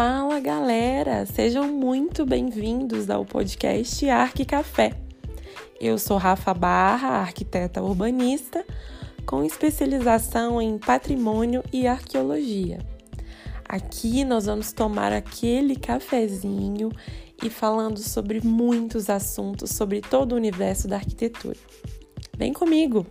Fala galera, sejam muito bem-vindos ao podcast Arque Café. Eu sou Rafa Barra, arquiteta urbanista, com especialização em patrimônio e arqueologia. Aqui nós vamos tomar aquele cafezinho e falando sobre muitos assuntos sobre todo o universo da arquitetura. Vem comigo,